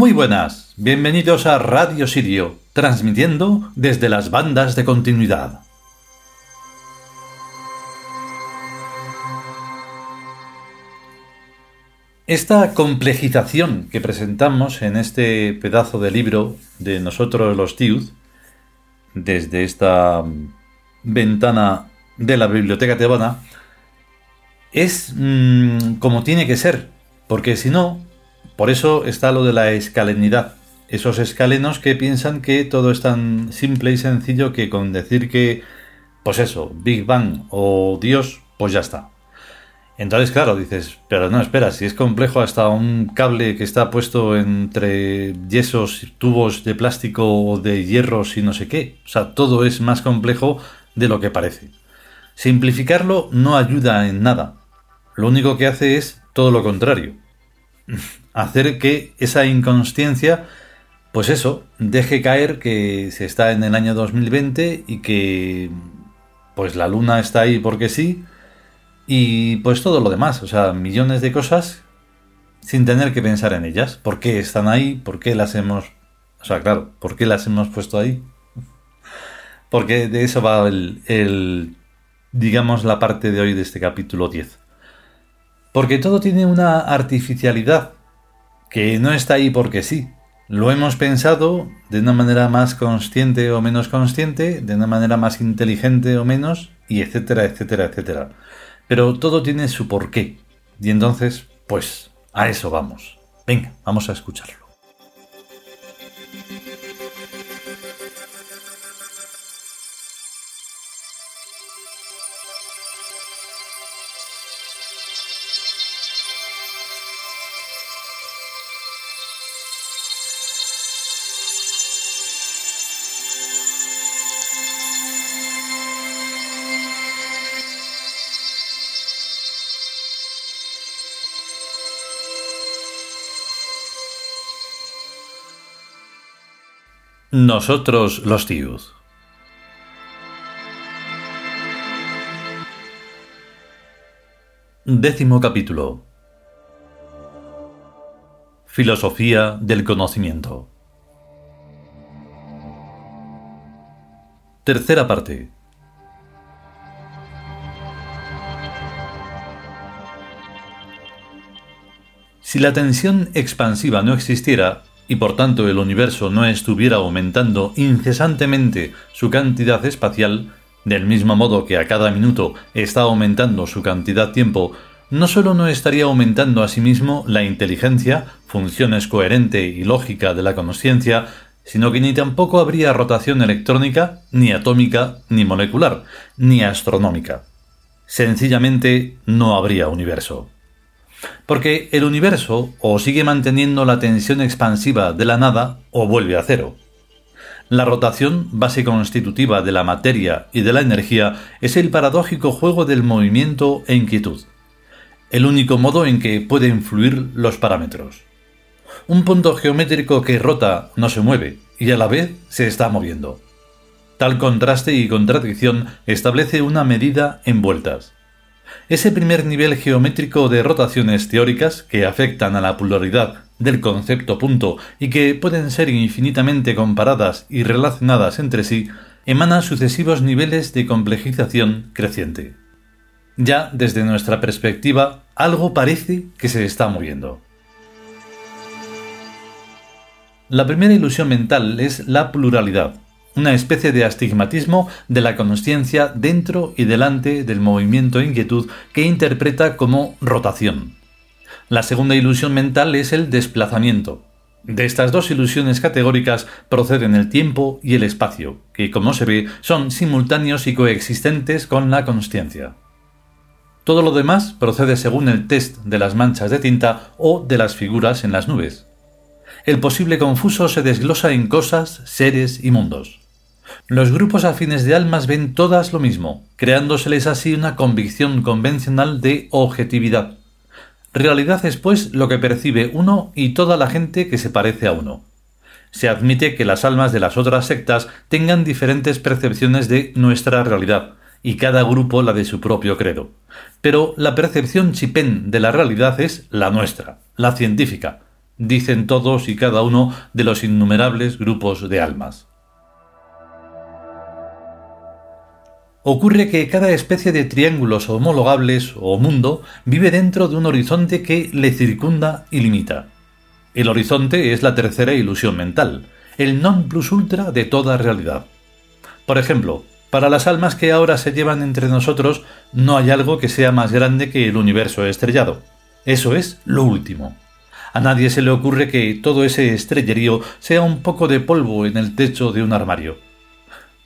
Muy buenas, bienvenidos a Radio Sirio, transmitiendo desde las bandas de continuidad. Esta complejización que presentamos en este pedazo de libro de nosotros los Tiud, desde esta ventana de la biblioteca tebana, es mm, como tiene que ser, porque si no, por eso está lo de la escalenidad. Esos escalenos que piensan que todo es tan simple y sencillo que con decir que, pues eso, Big Bang o Dios, pues ya está. Entonces, claro, dices, pero no, espera, si es complejo hasta un cable que está puesto entre yesos, tubos de plástico o de hierros y no sé qué. O sea, todo es más complejo de lo que parece. Simplificarlo no ayuda en nada. Lo único que hace es todo lo contrario hacer que esa inconsciencia, pues eso, deje caer que se está en el año 2020 y que pues la luna está ahí porque sí y pues todo lo demás, o sea, millones de cosas sin tener que pensar en ellas. ¿Por qué están ahí? ¿Por qué las hemos... O sea, claro, ¿por qué las hemos puesto ahí? Porque de eso va el, el digamos, la parte de hoy de este capítulo 10. Porque todo tiene una artificialidad que no está ahí porque sí. Lo hemos pensado de una manera más consciente o menos consciente, de una manera más inteligente o menos, y etcétera, etcétera, etcétera. Pero todo tiene su porqué. Y entonces, pues, a eso vamos. Venga, vamos a escucharlo. Nosotros los tíos. Décimo capítulo. Filosofía del conocimiento. Tercera parte. Si la tensión expansiva no existiera, y por tanto el universo no estuviera aumentando incesantemente su cantidad espacial, del mismo modo que a cada minuto está aumentando su cantidad tiempo, no solo no estaría aumentando a sí mismo la inteligencia, funciones coherente y lógica de la conciencia, sino que ni tampoco habría rotación electrónica, ni atómica, ni molecular, ni astronómica. Sencillamente no habría universo. Porque el universo o sigue manteniendo la tensión expansiva de la nada o vuelve a cero. La rotación, base constitutiva de la materia y de la energía, es el paradójico juego del movimiento e inquietud, el único modo en que pueden influir los parámetros. Un punto geométrico que rota no se mueve y a la vez se está moviendo. Tal contraste y contradicción establece una medida en vueltas. Ese primer nivel geométrico de rotaciones teóricas que afectan a la polaridad del concepto punto y que pueden ser infinitamente comparadas y relacionadas entre sí, emana sucesivos niveles de complejización creciente. Ya desde nuestra perspectiva, algo parece que se está moviendo. La primera ilusión mental es la pluralidad, una especie de astigmatismo de la conciencia dentro y delante del movimiento e inquietud que interpreta como rotación. La segunda ilusión mental es el desplazamiento. De estas dos ilusiones categóricas proceden el tiempo y el espacio, que como se ve son simultáneos y coexistentes con la consciencia. Todo lo demás procede según el test de las manchas de tinta o de las figuras en las nubes. El posible confuso se desglosa en cosas, seres y mundos. Los grupos afines de almas ven todas lo mismo, creándoseles así una convicción convencional de objetividad. Realidad es, pues, lo que percibe uno y toda la gente que se parece a uno. Se admite que las almas de las otras sectas tengan diferentes percepciones de nuestra realidad, y cada grupo la de su propio credo. Pero la percepción chipén de la realidad es la nuestra, la científica, dicen todos y cada uno de los innumerables grupos de almas. Ocurre que cada especie de triángulos homologables o mundo vive dentro de un horizonte que le circunda y limita. El horizonte es la tercera ilusión mental, el non plus ultra de toda realidad. Por ejemplo, para las almas que ahora se llevan entre nosotros no hay algo que sea más grande que el universo estrellado. Eso es lo último. A nadie se le ocurre que todo ese estrellerío sea un poco de polvo en el techo de un armario.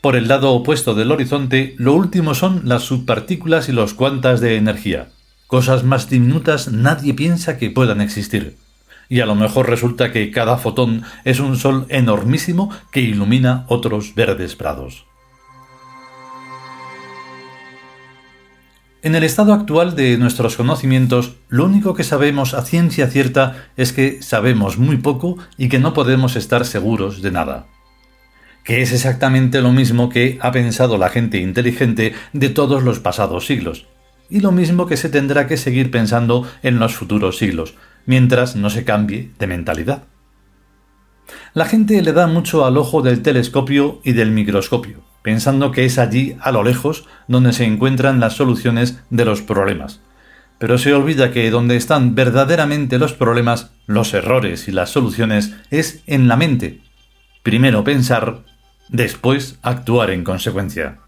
Por el lado opuesto del horizonte, lo último son las subpartículas y los cuantas de energía. Cosas más diminutas nadie piensa que puedan existir. Y a lo mejor resulta que cada fotón es un sol enormísimo que ilumina otros verdes prados. En el estado actual de nuestros conocimientos, lo único que sabemos a ciencia cierta es que sabemos muy poco y que no podemos estar seguros de nada que es exactamente lo mismo que ha pensado la gente inteligente de todos los pasados siglos, y lo mismo que se tendrá que seguir pensando en los futuros siglos, mientras no se cambie de mentalidad. La gente le da mucho al ojo del telescopio y del microscopio, pensando que es allí, a lo lejos, donde se encuentran las soluciones de los problemas. Pero se olvida que donde están verdaderamente los problemas, los errores y las soluciones es en la mente. Primero pensar después actuar en consecuencia.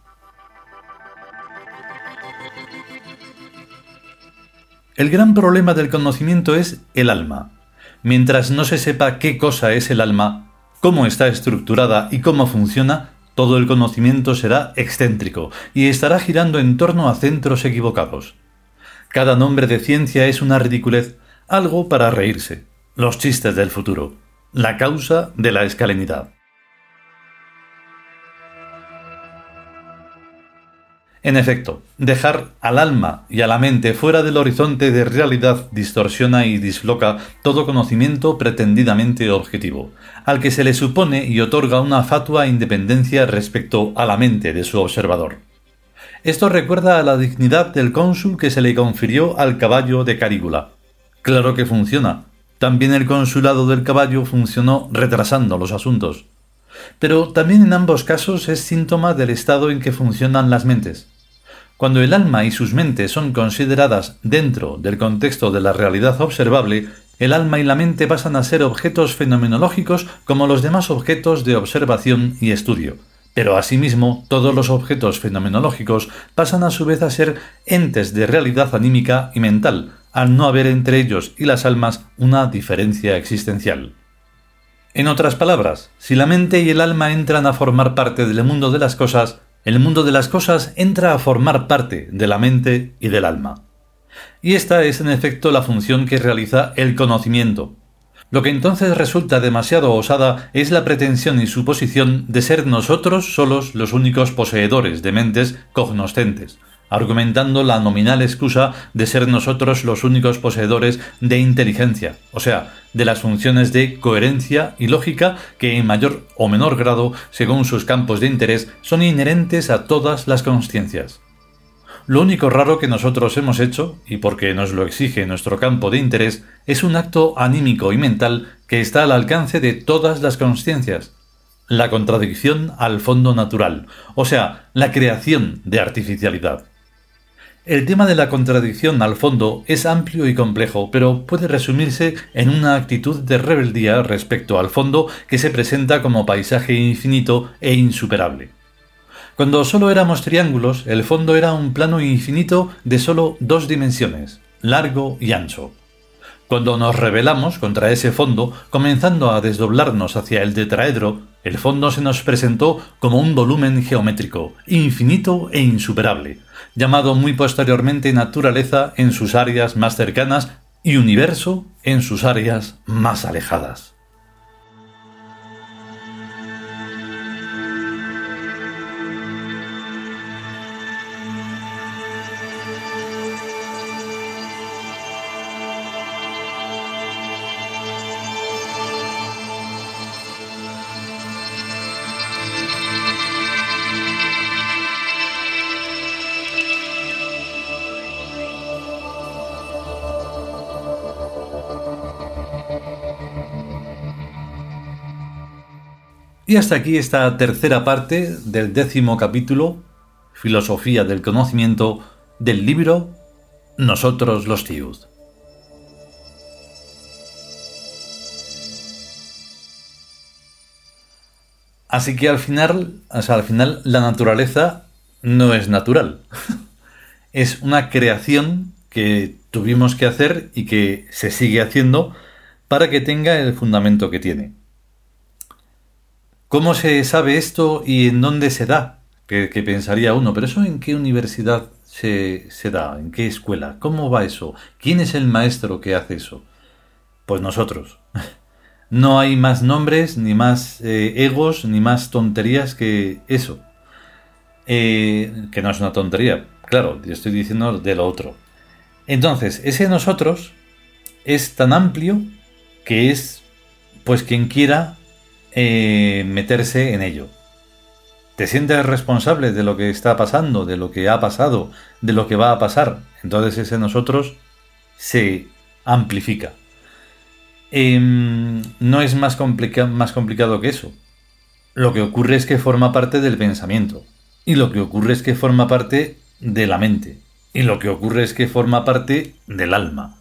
El gran problema del conocimiento es el alma. Mientras no se sepa qué cosa es el alma, cómo está estructurada y cómo funciona, todo el conocimiento será excéntrico y estará girando en torno a centros equivocados. Cada nombre de ciencia es una ridiculez, algo para reírse, los chistes del futuro, la causa de la escalinidad. En efecto, dejar al alma y a la mente fuera del horizonte de realidad distorsiona y disloca todo conocimiento pretendidamente objetivo, al que se le supone y otorga una fatua independencia respecto a la mente de su observador. Esto recuerda a la dignidad del cónsul que se le confirió al caballo de Carígula. Claro que funciona. También el consulado del caballo funcionó retrasando los asuntos. Pero también en ambos casos es síntoma del estado en que funcionan las mentes. Cuando el alma y sus mentes son consideradas dentro del contexto de la realidad observable, el alma y la mente pasan a ser objetos fenomenológicos como los demás objetos de observación y estudio. Pero asimismo, todos los objetos fenomenológicos pasan a su vez a ser entes de realidad anímica y mental, al no haber entre ellos y las almas una diferencia existencial. En otras palabras, si la mente y el alma entran a formar parte del mundo de las cosas, el mundo de las cosas entra a formar parte de la mente y del alma. Y esta es en efecto la función que realiza el conocimiento. Lo que entonces resulta demasiado osada es la pretensión y suposición de ser nosotros solos los únicos poseedores de mentes cognoscentes, argumentando la nominal excusa de ser nosotros los únicos poseedores de inteligencia, o sea, de las funciones de coherencia y lógica que en mayor o menor grado, según sus campos de interés, son inherentes a todas las conciencias. Lo único raro que nosotros hemos hecho, y porque nos lo exige nuestro campo de interés, es un acto anímico y mental que está al alcance de todas las conciencias, la contradicción al fondo natural, o sea, la creación de artificialidad. El tema de la contradicción al fondo es amplio y complejo, pero puede resumirse en una actitud de rebeldía respecto al fondo que se presenta como paisaje infinito e insuperable. Cuando solo éramos triángulos, el fondo era un plano infinito de solo dos dimensiones, largo y ancho. Cuando nos rebelamos contra ese fondo, comenzando a desdoblarnos hacia el tetraedro, el fondo se nos presentó como un volumen geométrico, infinito e insuperable, llamado muy posteriormente naturaleza en sus áreas más cercanas y universo en sus áreas más alejadas. Y hasta aquí esta tercera parte del décimo capítulo, Filosofía del Conocimiento, del libro Nosotros los Tiud. Así que al final, al final la naturaleza no es natural. es una creación que tuvimos que hacer y que se sigue haciendo para que tenga el fundamento que tiene. ¿Cómo se sabe esto y en dónde se da? Que, pensaría uno, pero eso en qué universidad se, da, en qué escuela, ¿cómo va eso? ¿Quién es el maestro que hace eso? Pues nosotros. No hay más nombres, ni más eh, egos, ni más tonterías que eso. Eh, que no es una tontería, claro, yo estoy diciendo de lo otro. Entonces, ese nosotros es tan amplio que es, pues, quien quiera eh, meterse en ello. Te sientes responsable de lo que está pasando, de lo que ha pasado, de lo que va a pasar. Entonces ese nosotros se amplifica. Em, no es más, más complicado que eso. Lo que ocurre es que forma parte del pensamiento. Y lo que ocurre es que forma parte de la mente. Y lo que ocurre es que forma parte del alma.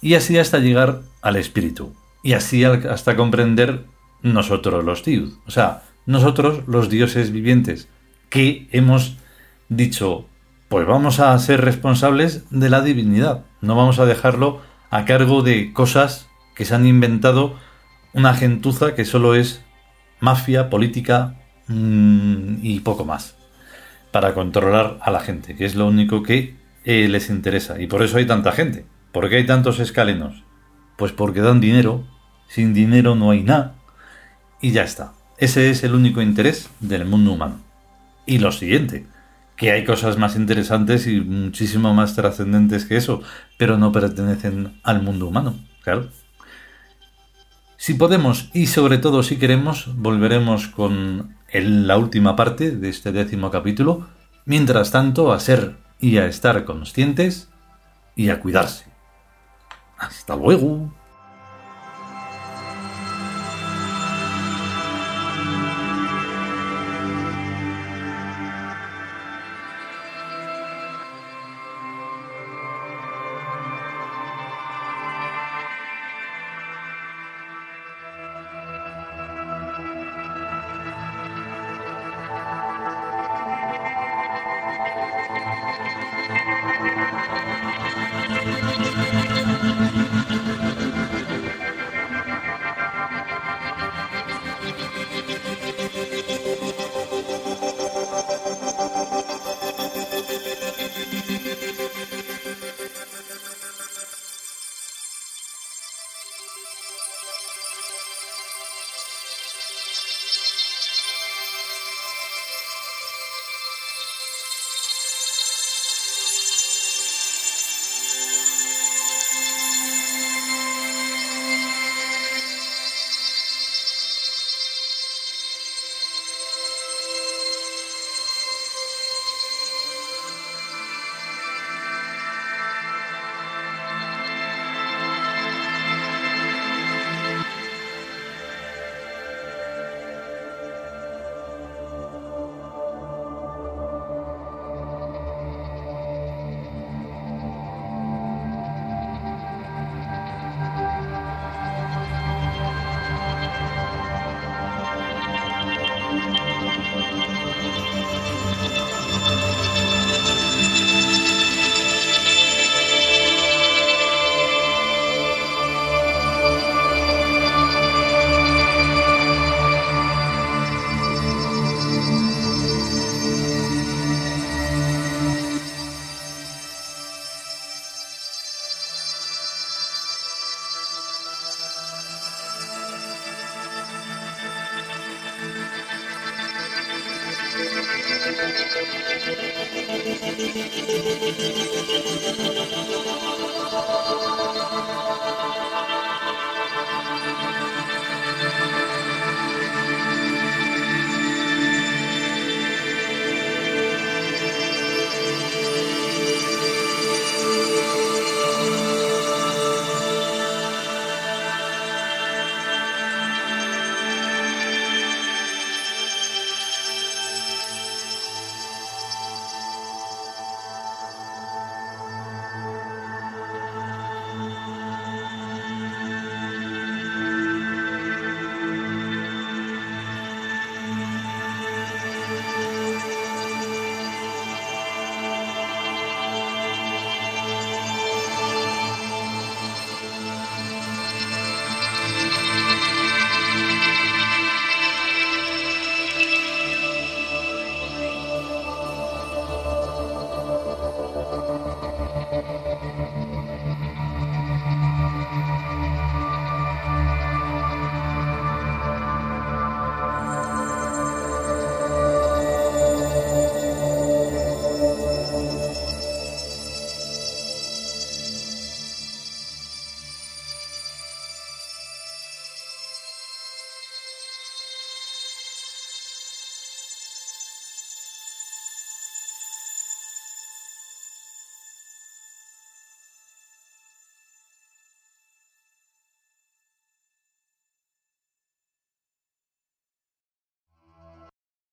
Y así hasta llegar al espíritu. Y así hasta comprender nosotros los dios, o sea, nosotros los dioses vivientes, que hemos dicho, pues vamos a ser responsables de la divinidad, no vamos a dejarlo a cargo de cosas que se han inventado una gentuza que solo es mafia, política mm, y poco más, para controlar a la gente, que es lo único que eh, les interesa. Y por eso hay tanta gente. ¿Por qué hay tantos escalenos? Pues porque dan dinero, sin dinero no hay nada, y ya está. Ese es el único interés del mundo humano. Y lo siguiente, que hay cosas más interesantes y muchísimo más trascendentes que eso, pero no pertenecen al mundo humano, claro. Si podemos y sobre todo si queremos, volveremos con la última parte de este décimo capítulo. Mientras tanto, a ser y a estar conscientes y a cuidarse. Hasta luego.